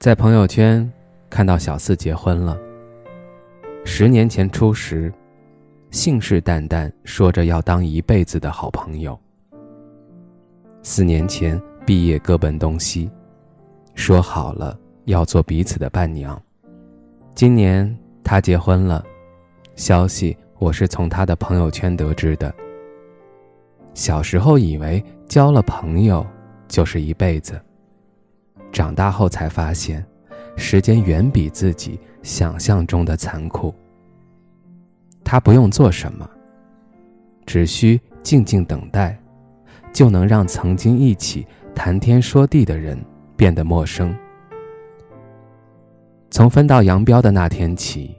在朋友圈看到小四结婚了。十年前初识，信誓旦旦说着要当一辈子的好朋友。四年前毕业各奔东西，说好了要做彼此的伴娘。今年他结婚了，消息我是从他的朋友圈得知的。小时候以为交了朋友就是一辈子。长大后才发现，时间远比自己想象中的残酷。他不用做什么，只需静静等待，就能让曾经一起谈天说地的人变得陌生。从分道扬镳的那天起，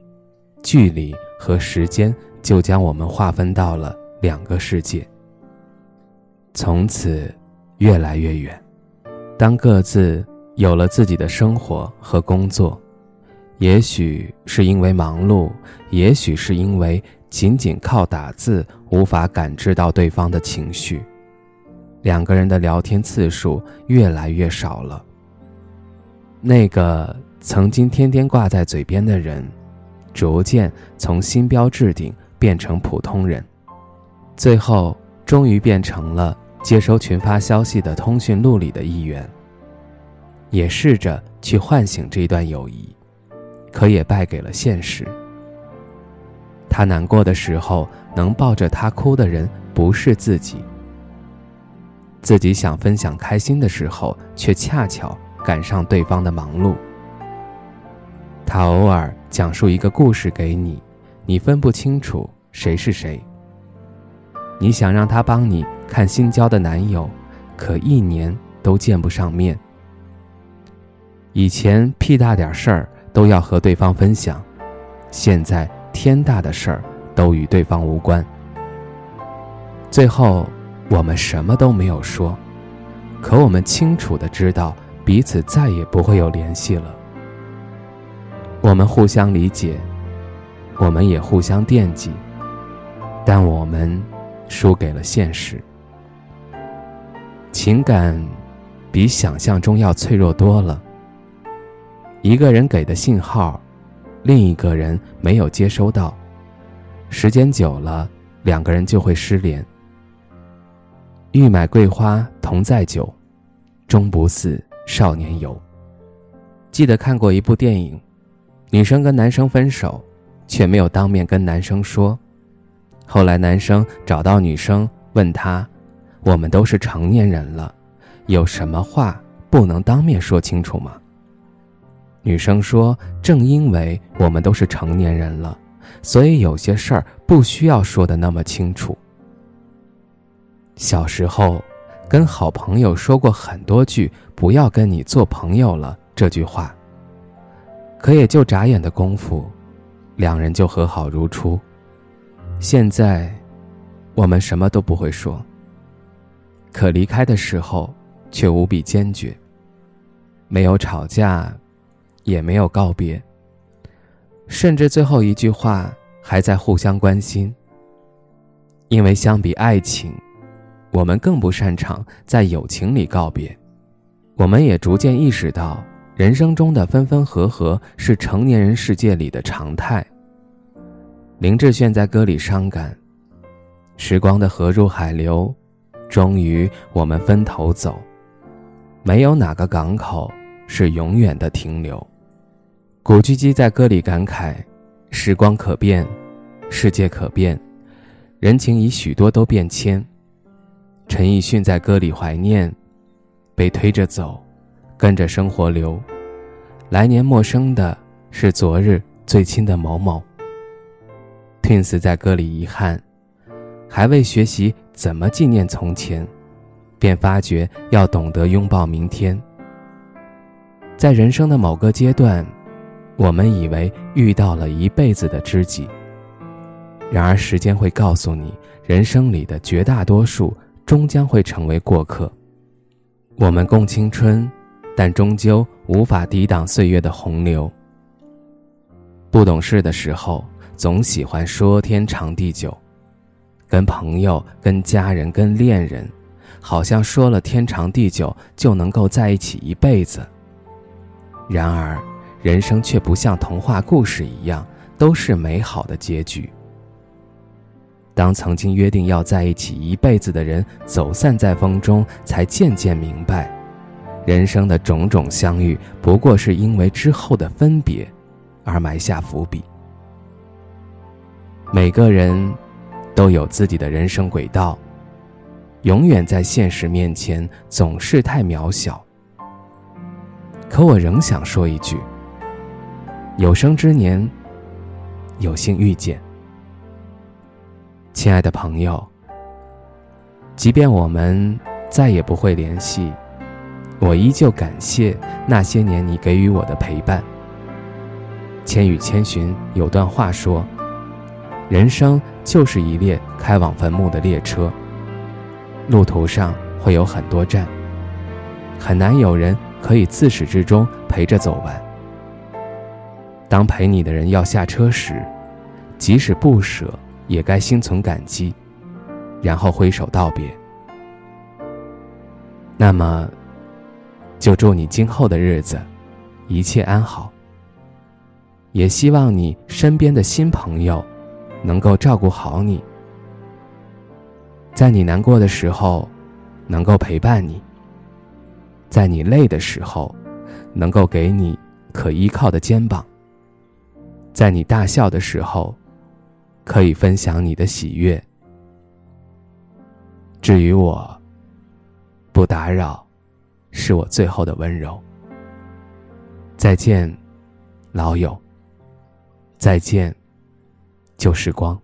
距离和时间就将我们划分到了两个世界。从此，越来越远。当各自。有了自己的生活和工作，也许是因为忙碌，也许是因为仅仅靠打字无法感知到对方的情绪，两个人的聊天次数越来越少了。那个曾经天天挂在嘴边的人，逐渐从新标置顶变成普通人，最后终于变成了接收群发消息的通讯录里的一员。也试着去唤醒这段友谊，可也败给了现实。他难过的时候，能抱着他哭的人不是自己；自己想分享开心的时候，却恰巧赶上对方的忙碌。他偶尔讲述一个故事给你，你分不清楚谁是谁。你想让他帮你看新交的男友，可一年都见不上面。以前屁大点事儿都要和对方分享，现在天大的事儿都与对方无关。最后，我们什么都没有说，可我们清楚的知道彼此再也不会有联系了。我们互相理解，我们也互相惦记，但我们输给了现实。情感比想象中要脆弱多了。一个人给的信号，另一个人没有接收到，时间久了，两个人就会失联。欲买桂花同载酒，终不似少年游。记得看过一部电影，女生跟男生分手，却没有当面跟男生说。后来男生找到女生，问她：“我们都是成年人了，有什么话不能当面说清楚吗？”女生说：“正因为我们都是成年人了，所以有些事儿不需要说的那么清楚。”小时候，跟好朋友说过很多句“不要跟你做朋友了”这句话，可也就眨眼的功夫，两人就和好如初。现在，我们什么都不会说，可离开的时候却无比坚决，没有吵架。也没有告别，甚至最后一句话还在互相关心。因为相比爱情，我们更不擅长在友情里告别。我们也逐渐意识到，人生中的分分合合是成年人世界里的常态。林志炫在歌里伤感：“时光的河入海流，终于我们分头走，没有哪个港口是永远的停留。”古巨基在歌里感慨：“时光可变，世界可变，人情已许多都变迁。”陈奕迅在歌里怀念：“被推着走，跟着生活流，来年陌生的是昨日最亲的某某。”Twins 在歌里遗憾：“还未学习怎么纪念从前，便发觉要懂得拥抱明天。”在人生的某个阶段，我们以为遇到了一辈子的知己。然而，时间会告诉你，人生里的绝大多数终将会成为过客。我们共青春，但终究无法抵挡岁月的洪流。不懂事的时候，总喜欢说天长地久，跟朋友、跟家人、跟恋人，好像说了天长地久就能够在一起一辈子。然而，人生却不像童话故事一样都是美好的结局。当曾经约定要在一起一辈子的人走散在风中，才渐渐明白，人生的种种相遇不过是因为之后的分别，而埋下伏笔。每个人都有自己的人生轨道，永远在现实面前总是太渺小。可我仍想说一句：有生之年，有幸遇见，亲爱的朋友。即便我们再也不会联系，我依旧感谢那些年你给予我的陪伴。千与千寻有段话说：“人生就是一列开往坟墓的列车，路途上会有很多站，很难有人。”可以自始至终陪着走完。当陪你的人要下车时，即使不舍，也该心存感激，然后挥手道别。那么，就祝你今后的日子一切安好。也希望你身边的新朋友能够照顾好你，在你难过的时候，能够陪伴你。在你累的时候，能够给你可依靠的肩膀；在你大笑的时候，可以分享你的喜悦。至于我，不打扰，是我最后的温柔。再见，老友。再见，旧时光。